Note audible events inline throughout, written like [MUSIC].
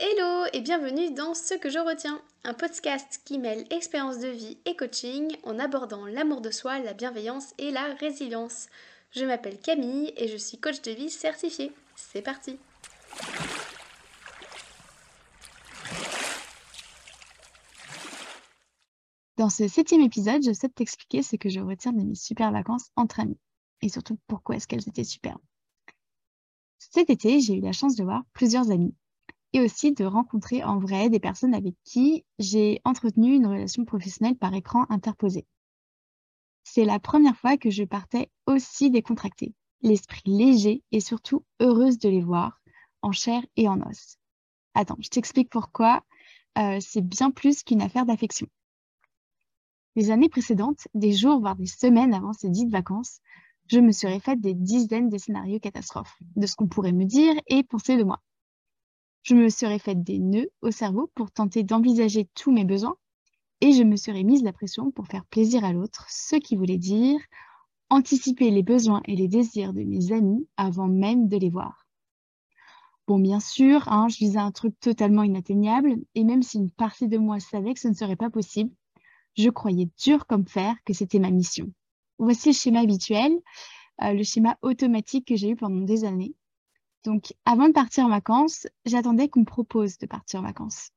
Hello et bienvenue dans Ce que je retiens, un podcast qui mêle expérience de vie et coaching en abordant l'amour de soi, la bienveillance et la résilience. Je m'appelle Camille et je suis coach de vie certifiée. C'est parti Dans ce septième épisode, je souhaite t'expliquer ce que je retiens de mes super vacances entre amis et surtout pourquoi est-ce qu'elles étaient superbes. Cet été, j'ai eu la chance de voir plusieurs amis et aussi de rencontrer en vrai des personnes avec qui j'ai entretenu une relation professionnelle par écran interposé. C'est la première fois que je partais aussi décontractée, l'esprit léger et surtout heureuse de les voir, en chair et en os. Attends, je t'explique pourquoi euh, c'est bien plus qu'une affaire d'affection. Les années précédentes, des jours, voire des semaines avant ces dites vacances, je me serais fait des dizaines de scénarios catastrophes, de ce qu'on pourrait me dire et penser de moi. Je me serais fait des nœuds au cerveau pour tenter d'envisager tous mes besoins et je me serais mise la pression pour faire plaisir à l'autre, ce qui voulait dire anticiper les besoins et les désirs de mes amis avant même de les voir. Bon, bien sûr, hein, je visais un truc totalement inatteignable et même si une partie de moi savait que ce ne serait pas possible, je croyais dur comme fer que c'était ma mission. Voici le schéma habituel, euh, le schéma automatique que j'ai eu pendant des années. Donc, avant de partir en vacances, j'attendais qu'on me propose de partir en vacances.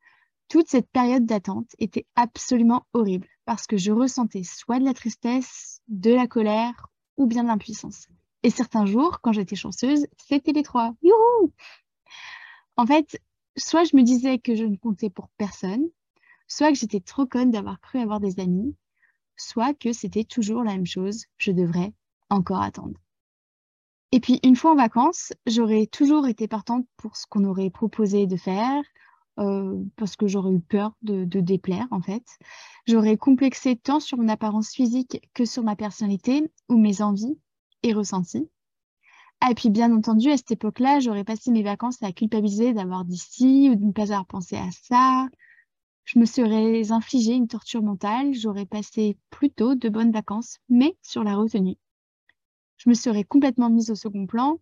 Toute cette période d'attente était absolument horrible parce que je ressentais soit de la tristesse, de la colère ou bien de l'impuissance. Et certains jours, quand j'étais chanceuse, c'était les trois. Youhou En fait, soit je me disais que je ne comptais pour personne, soit que j'étais trop conne d'avoir cru avoir des amis, soit que c'était toujours la même chose, je devrais encore attendre. Et puis, une fois en vacances, j'aurais toujours été partante pour ce qu'on aurait proposé de faire, euh, parce que j'aurais eu peur de, déplaire, en fait. J'aurais complexé tant sur mon apparence physique que sur ma personnalité ou mes envies et ressentis. Ah, et puis, bien entendu, à cette époque-là, j'aurais passé mes vacances à culpabiliser d'avoir dit ci ou de ne pas avoir pensé à ça, je me serais infligé une torture mentale, j'aurais passé plutôt de bonnes vacances, mais sur la retenue. Je me serais complètement mise au second plan.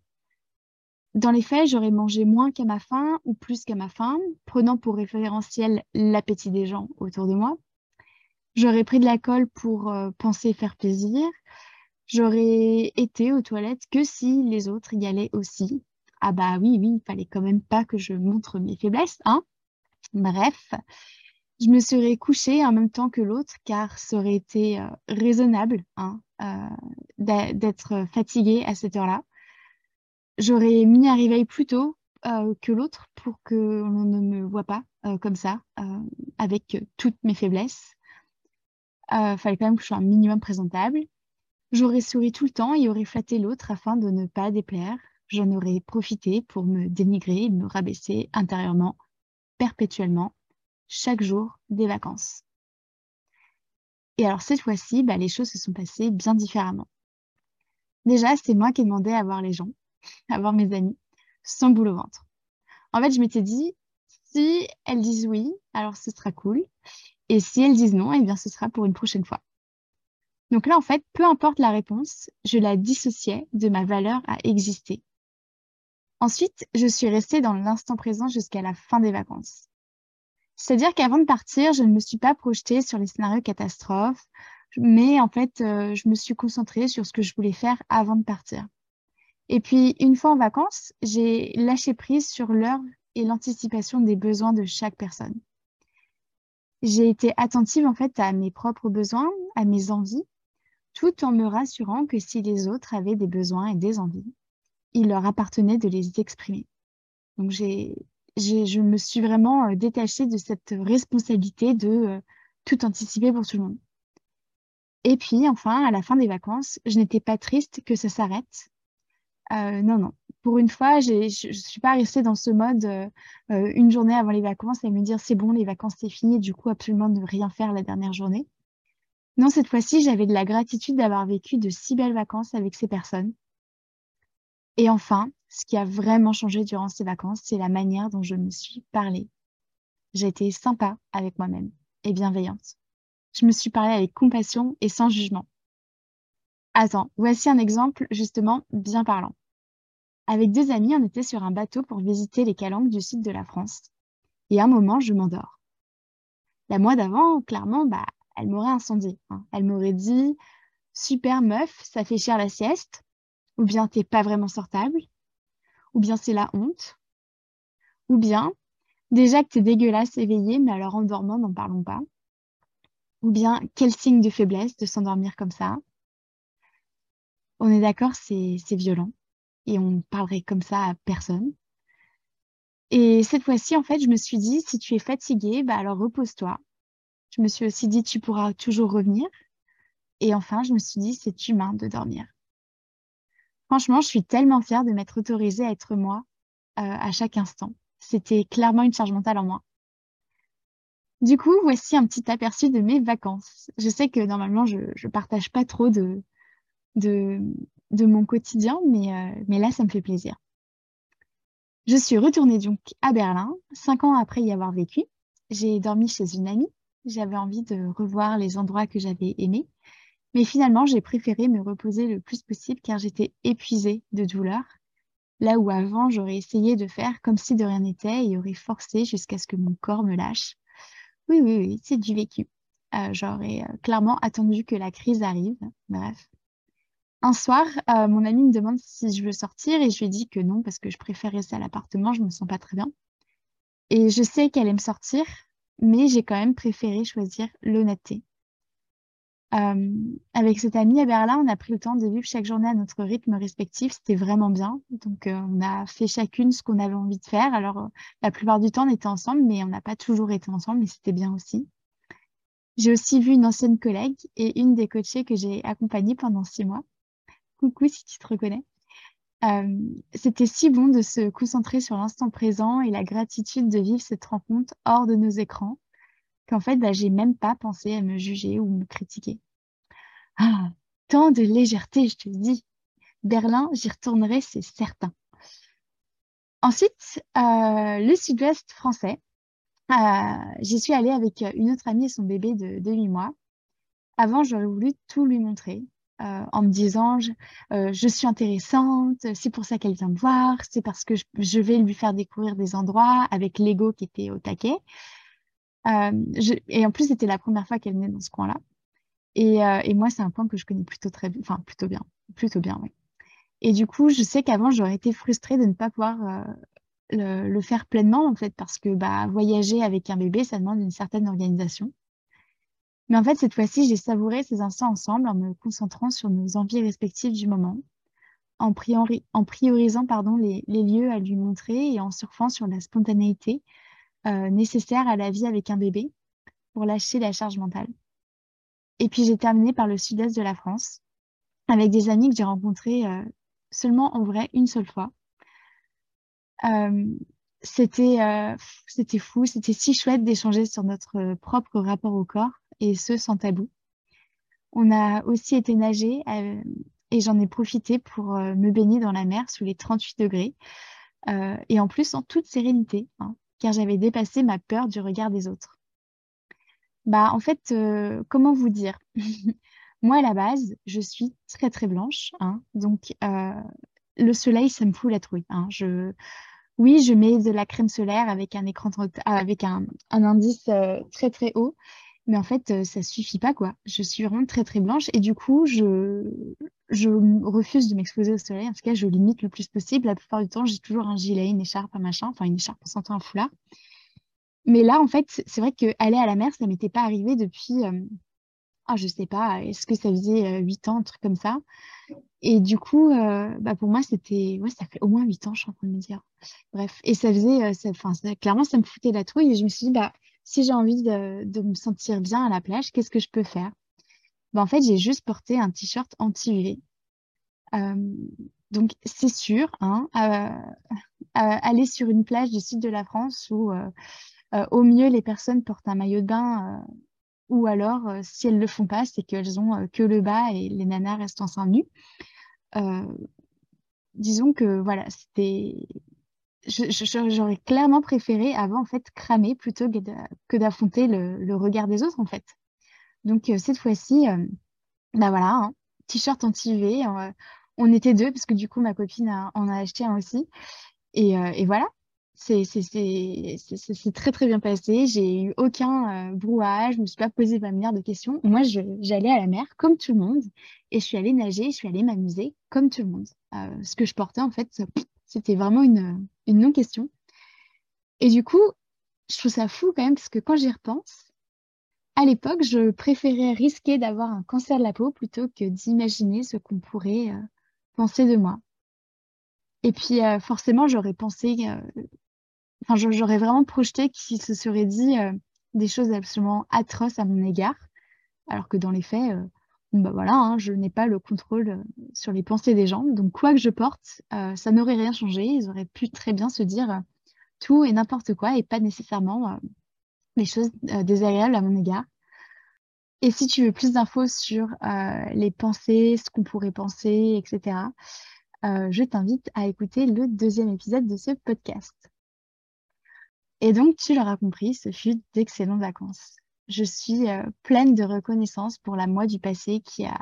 Dans les faits, j'aurais mangé moins qu'à ma faim ou plus qu'à ma faim, prenant pour référentiel l'appétit des gens autour de moi. J'aurais pris de l'alcool pour euh, penser faire plaisir. J'aurais été aux toilettes que si les autres y allaient aussi. Ah bah oui, oui, il fallait quand même pas que je montre mes faiblesses, hein. Bref, je me serais couchée en même temps que l'autre, car ça aurait été euh, raisonnable hein, euh, d'être fatiguée à cette heure-là. J'aurais mis un réveil plus tôt euh, que l'autre pour qu'on ne me voit pas comme ça, avec toutes mes faiblesses. Il fallait quand même que je sois un minimum présentable. J'aurais souri tout le temps et aurais flatté l'autre afin de ne pas déplaire. J'en aurais profité pour me dénigrer me rabaisser intérieurement, perpétuellement, chaque jour des vacances. Et alors cette fois-ci, bah, les choses se sont passées bien différemment. Déjà, c'est moi qui ai demandé à voir les gens, à voir mes amis, sans boule au ventre. En fait, je m'étais dit, si elles disent oui, alors ce sera cool. Et si elles disent non, eh bien ce sera pour une prochaine fois. Donc là, en fait, peu importe la réponse, je la dissociais de ma valeur à exister. Ensuite, je suis restée dans l'instant présent jusqu'à la fin des vacances. C'est-à-dire qu'avant de partir, je ne me suis pas projetée sur les scénarios catastrophes, mais en fait, euh, je me suis concentrée sur ce que je voulais faire avant de partir. Et puis, une fois en vacances, j'ai lâché prise sur l'heure et l'anticipation des besoins de chaque personne. J'ai été attentive en fait à mes propres besoins, à mes envies, tout en me rassurant que si les autres avaient des besoins et des envies, il leur appartenait de les exprimer. Donc j'ai je me suis vraiment euh, détachée de cette responsabilité de euh, tout anticiper pour tout le monde. Et puis, enfin, à la fin des vacances, je n'étais pas triste que ça s'arrête. Euh, non, non. Pour une fois, je ne suis pas restée dans ce mode une journée avant les vacances et me dire c'est bon, les vacances c'est fini, du coup absolument ne rien faire la dernière journée. Non, cette fois-ci, j'avais de la gratitude d'avoir vécu de si belles vacances avec ces personnes. Et enfin, ce qui a vraiment changé durant ces vacances, c'est la manière dont je me suis parlé. J'ai été sympa avec moi-même et bienveillante. Je me suis parlé avec compassion et sans jugement. Attends, voici un exemple justement bien parlant. Avec deux amis, on était sur un bateau pour visiter les calanques du sud de la France. Et à un moment, je m'endors. La mois d'avant, clairement, bah, elle m'aurait incendié. Hein. Elle m'aurait dit Super meuf, ça fait cher la sieste. Ou bien t'es pas vraiment sortable. Ou bien c'est la honte. Ou bien déjà que t'es dégueulasse éveillée, mais alors en dormant, n'en parlons pas. Ou bien quel signe de faiblesse de s'endormir comme ça? On est d'accord, c'est violent. Et on parlerait comme ça à personne. Et cette fois-ci, en fait, je me suis dit, si tu es fatiguée, bah alors repose-toi. Je me suis aussi dit, tu pourras toujours revenir. Et enfin, je me suis dit, c'est humain de dormir. Franchement, je suis tellement fière de m'être autorisée à être moi euh, à chaque instant. C'était clairement une charge mentale en moi. Du coup, voici un petit aperçu de mes vacances. Je sais que normalement, je ne partage pas trop de, de, mon quotidien, mais, euh, mais là, ça me fait plaisir. Je suis retournée donc à Berlin, cinq ans après y avoir vécu. J'ai dormi chez une amie. J'avais envie de revoir les endroits que j'avais aimés. Mais finalement, j'ai préféré me reposer le plus possible car j'étais épuisée de douleur. Là où avant, j'aurais essayé de faire comme si de rien n'était et aurais forcé jusqu'à ce que mon corps me lâche. Oui, oui, oui, c'est du vécu. Euh, j'aurais euh, clairement attendu que la crise arrive. Bref. Un soir, euh, mon ami me demande si je veux sortir et je lui dis que non parce que je préfère rester à l'appartement, je me sens pas très bien. Et je sais qu'elle aime sortir, mais j'ai quand même préféré choisir l'honnêteté. Euh, avec cette amie à Berlin, on a pris le temps de vivre chaque journée à notre rythme respectif. C'était vraiment bien. Donc, euh, on a fait chacune ce qu'on avait envie de faire. Alors, la plupart du temps, on était ensemble, mais on n'a pas toujours été ensemble, mais c'était bien aussi. J'ai aussi vu une ancienne collègue et une des coachées que j'ai accompagnées pendant six mois coucou si tu te reconnais. Euh, c'était si bon de se concentrer sur l'instant présent et la gratitude de vivre cette rencontre hors de nos écrans qu'en fait, bah, j'ai même pas pensé à me juger ou me critiquer. Ah, tant de légèreté, je te dis. Berlin, j'y retournerai, c'est certain. Ensuite, euh, le sud-ouest français. Euh, j'y suis allée avec une autre amie et son bébé de, de 8 mois. Avant, j'aurais voulu tout lui montrer, euh, en me disant je, suis intéressante, c'est pour ça qu'elle vient me voir, c'est parce que je, vais lui faire découvrir des endroits avec l'ego qui était au taquet. Euh, et en plus, c'était la première fois qu'elle venait dans ce coin-là. Et, moi, c'est un point que je connais plutôt très bien, enfin plutôt bien, plutôt bien, oui. Et du coup, je sais qu'avant, j'aurais été frustrée de ne pas pouvoir le, le, faire pleinement, en fait, parce que bah, voyager avec un bébé, ça demande une certaine organisation. Mais en fait, cette fois-ci, j'ai savouré ces instants ensemble en me concentrant sur nos envies respectives du moment, en, priorisant pardon, les, lieux à lui montrer et en surfant sur la spontanéité euh, nécessaire à la vie avec un bébé pour lâcher la charge mentale. Et puis j'ai terminé par le sud-est de la France avec des amis que j'ai rencontrés euh, seulement en vrai une seule fois. Euh, c'était fou, c'était si chouette d'échanger sur notre propre rapport au corps et ce sans tabou. On a aussi été nager et j'en ai profité pour me baigner dans la mer sous les 38 degrés et en plus en toute sérénité, hein, car j'avais dépassé ma peur du regard des autres. Bah, en fait, comment vous dire? [LAUGHS] Moi, à la base, je suis très très blanche, hein, donc le soleil, ça me fout la trouille. Hein. Oui, je mets de la crème solaire avec un écran avec un, un indice très très haut, mais en fait, euh, ça suffit pas, quoi. Je suis vraiment très, très blanche et du coup, je, je refuse de m'exposer au soleil. En tout cas, je limite le plus possible. La plupart du temps, j'ai toujours un gilet, une écharpe, un machin, enfin une écharpe en un foulard. Mais là, en fait, c'est vrai qu'aller à la mer, ça m'était pas arrivé depuis, euh, ah, je sais pas, est-ce que ça faisait 8 euh, ans, un truc comme ça. Et du coup, bah pour moi, c'était, ouais, ça fait au moins 8 ans, je suis en train de me dire. Bref, et ça faisait, enfin, clairement, ça me foutait la trouille et je me suis dit, bah, si j'ai envie de, me sentir bien à la plage, qu'est-ce que je peux faire? Ben, En fait, j'ai juste porté un t-shirt anti-UV. Euh, donc, c'est sûr, hein, euh, aller sur une plage du sud de la France où, euh, au mieux, les personnes portent un maillot de bain, ou alors, si elles ne le font pas, c'est qu'elles ont que le bas et les nanas restent en sein nu. disons que voilà, c'était j'aurais clairement préféré avant en fait cramer plutôt que d'affronter le, regard des autres en fait. Donc euh, cette fois-ci, ben voilà, hein, t-shirt anti-UV. Euh, on était deux parce que du coup ma copine en a acheté un aussi. Et, et, voilà. c'est très très bien passé. J'ai eu aucun euh, brouhaha, je me suis pas posé 20 milliards de questions. Moi, j'allais à la mer comme tout le monde et je suis allée nager, je suis allée m'amuser comme tout le monde. Euh, ce que je portais, en fait, c'était vraiment une, une non-question. Et du coup, je trouve ça fou quand même parce que quand j'y repense, à l'époque, je préférais risquer d'avoir un cancer de la peau plutôt que d'imaginer ce qu'on pourrait euh, penser de moi. Et puis, forcément, j'aurais pensé enfin, j'aurais vraiment projeté qu'il se serait dit euh, des choses absolument atroces à mon égard, alors que dans les faits, euh, bah voilà, hein, je n'ai pas le contrôle euh, sur les pensées des gens. Donc, quoi que je porte, ça n'aurait rien changé. Ils auraient pu très bien se dire tout et n'importe quoi et pas nécessairement les choses désagréables à mon égard. Et si tu veux plus d'infos sur les pensées, ce qu'on pourrait penser, etc., je t'invite à écouter le deuxième épisode de ce podcast. Et donc, tu l'auras compris, ce fut d'excellentes vacances. Je suis euh, pleine de reconnaissance pour la moi du passé qui a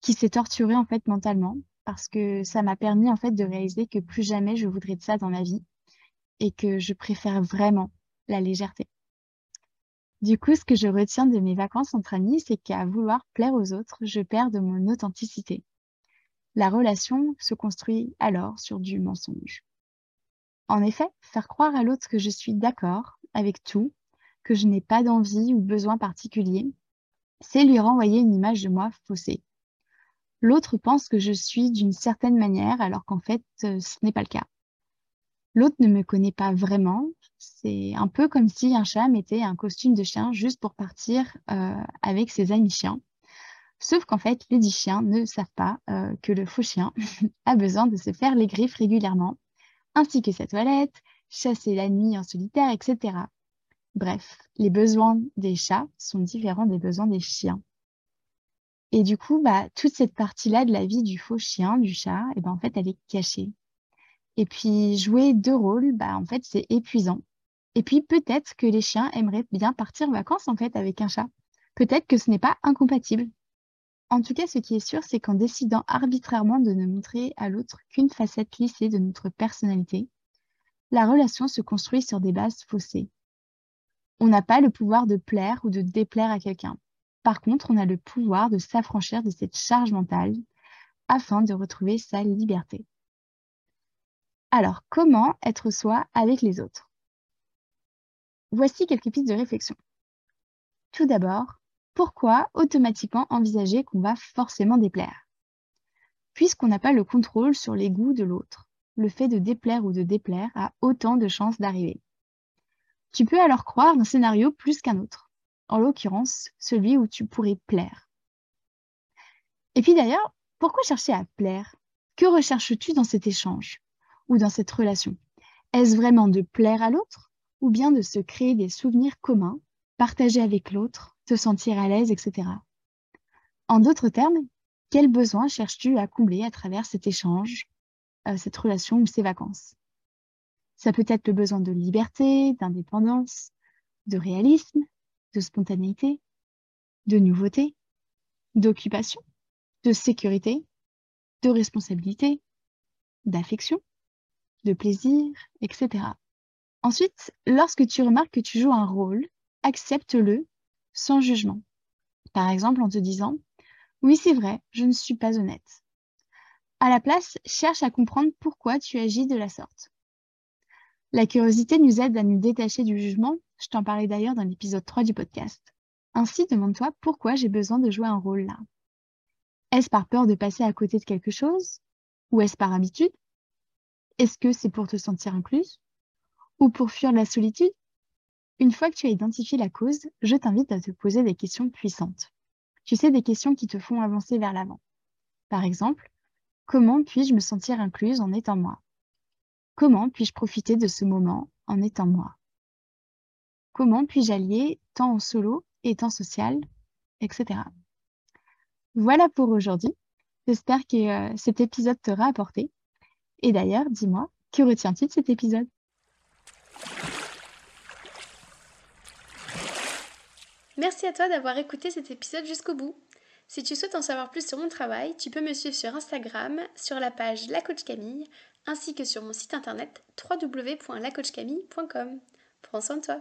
qui s'est torturée mentalement parce que ça m'a permis en fait de réaliser que plus jamais je voudrais de ça dans ma vie et que je préfère vraiment la légèreté. Du coup, ce que je retiens de mes vacances entre amis, c'est qu'à vouloir plaire aux autres, je perds de mon authenticité. La relation se construit alors sur du mensonge. En effet, faire croire à l'autre que je suis d'accord avec tout, que je n'ai pas d'envie ou besoin particulier, c'est lui renvoyer une image de moi faussée. L'autre pense que je suis d'une certaine manière alors qu'en fait, euh, ce n'est pas le cas. L'autre ne me connaît pas vraiment. C'est un peu comme si un chat mettait un costume de chien juste pour partir euh, avec ses amis chiens. Sauf qu'en fait, les dix chiens ne savent pas euh, que le faux chien [LAUGHS] a besoin de se faire les griffes régulièrement ainsi que sa toilette, chasser la nuit en solitaire, etc. Bref, les besoins des chats sont différents des besoins des chiens. Et du coup, bah, toute cette partie-là de la vie du faux chien, du chat, eh ben, en fait, elle est cachée. Et puis, jouer deux rôles, bah, en fait, c'est épuisant. Et puis, peut-être que les chiens aimeraient bien partir en vacances, en fait, avec un chat. Peut-être que ce n'est pas incompatible. En tout cas, ce qui est sûr, c'est qu'en décidant arbitrairement de ne montrer à l'autre qu'une facette lissée de notre personnalité, la relation se construit sur des bases faussées. On n'a pas le pouvoir de plaire ou de déplaire à quelqu'un. Par contre, on a le pouvoir de s'affranchir de cette charge mentale afin de retrouver sa liberté. Alors, comment être soi avec les autres? Voici quelques pistes de réflexion. Tout d'abord, pourquoi automatiquement envisager qu'on va forcément déplaire? Puisqu'on n'a pas le contrôle sur les goûts de l'autre, le fait de déplaire ou de déplaire a autant de chances d'arriver. Tu peux alors croire un scénario plus qu'un autre, en l'occurrence celui où tu pourrais plaire. Et puis d'ailleurs, pourquoi chercher à plaire? Que recherches-tu dans cet échange? Ou dans cette relation? Est-ce vraiment de plaire à l'autre? Ou bien de se créer des souvenirs communs, partagés avec l'autre te sentir à l'aise, etc. En d'autres termes, quel besoin cherches-tu à combler à travers cet échange, euh, cette relation ou ces vacances? Ça peut être le besoin de liberté, d'indépendance, de réalisme, de spontanéité, de nouveauté, d'occupation, de sécurité, de responsabilité, d'affection, de plaisir, etc. Ensuite, lorsque tu remarques que tu joues un rôle, accepte-le sans jugement. Par exemple, en te disant Oui, c'est vrai, je ne suis pas honnête. À la place, cherche à comprendre pourquoi tu agis de la sorte. La curiosité nous aide à nous détacher du jugement, je t'en parlais d'ailleurs dans l'épisode 3 du podcast. Ainsi, demande-toi pourquoi j'ai besoin de jouer un rôle là. Est-ce par peur de passer à côté de quelque chose? Ou est-ce par habitude? Est-ce que c'est pour te sentir incluse? Ou pour fuir la solitude? Une fois que tu as identifié la cause, je t'invite à te poser des questions puissantes. Tu sais, des questions qui te font avancer vers l'avant. Par exemple, comment puis-je me sentir incluse en étant moi? Comment puis-je profiter de ce moment en étant moi? Comment puis-je allier temps en solo et temps social, etc. Voilà pour aujourd'hui. J'espère que euh, cet épisode t'aura apporté. Et d'ailleurs, dis-moi, que retiens-tu de cet épisode? Merci à toi d'avoir écouté cet épisode jusqu'au bout. Si tu souhaites en savoir plus sur mon travail, tu peux me suivre sur Instagram, sur la page La Coach Camille, ainsi que sur mon site internet www.lacoachcamille.com. Prends soin de toi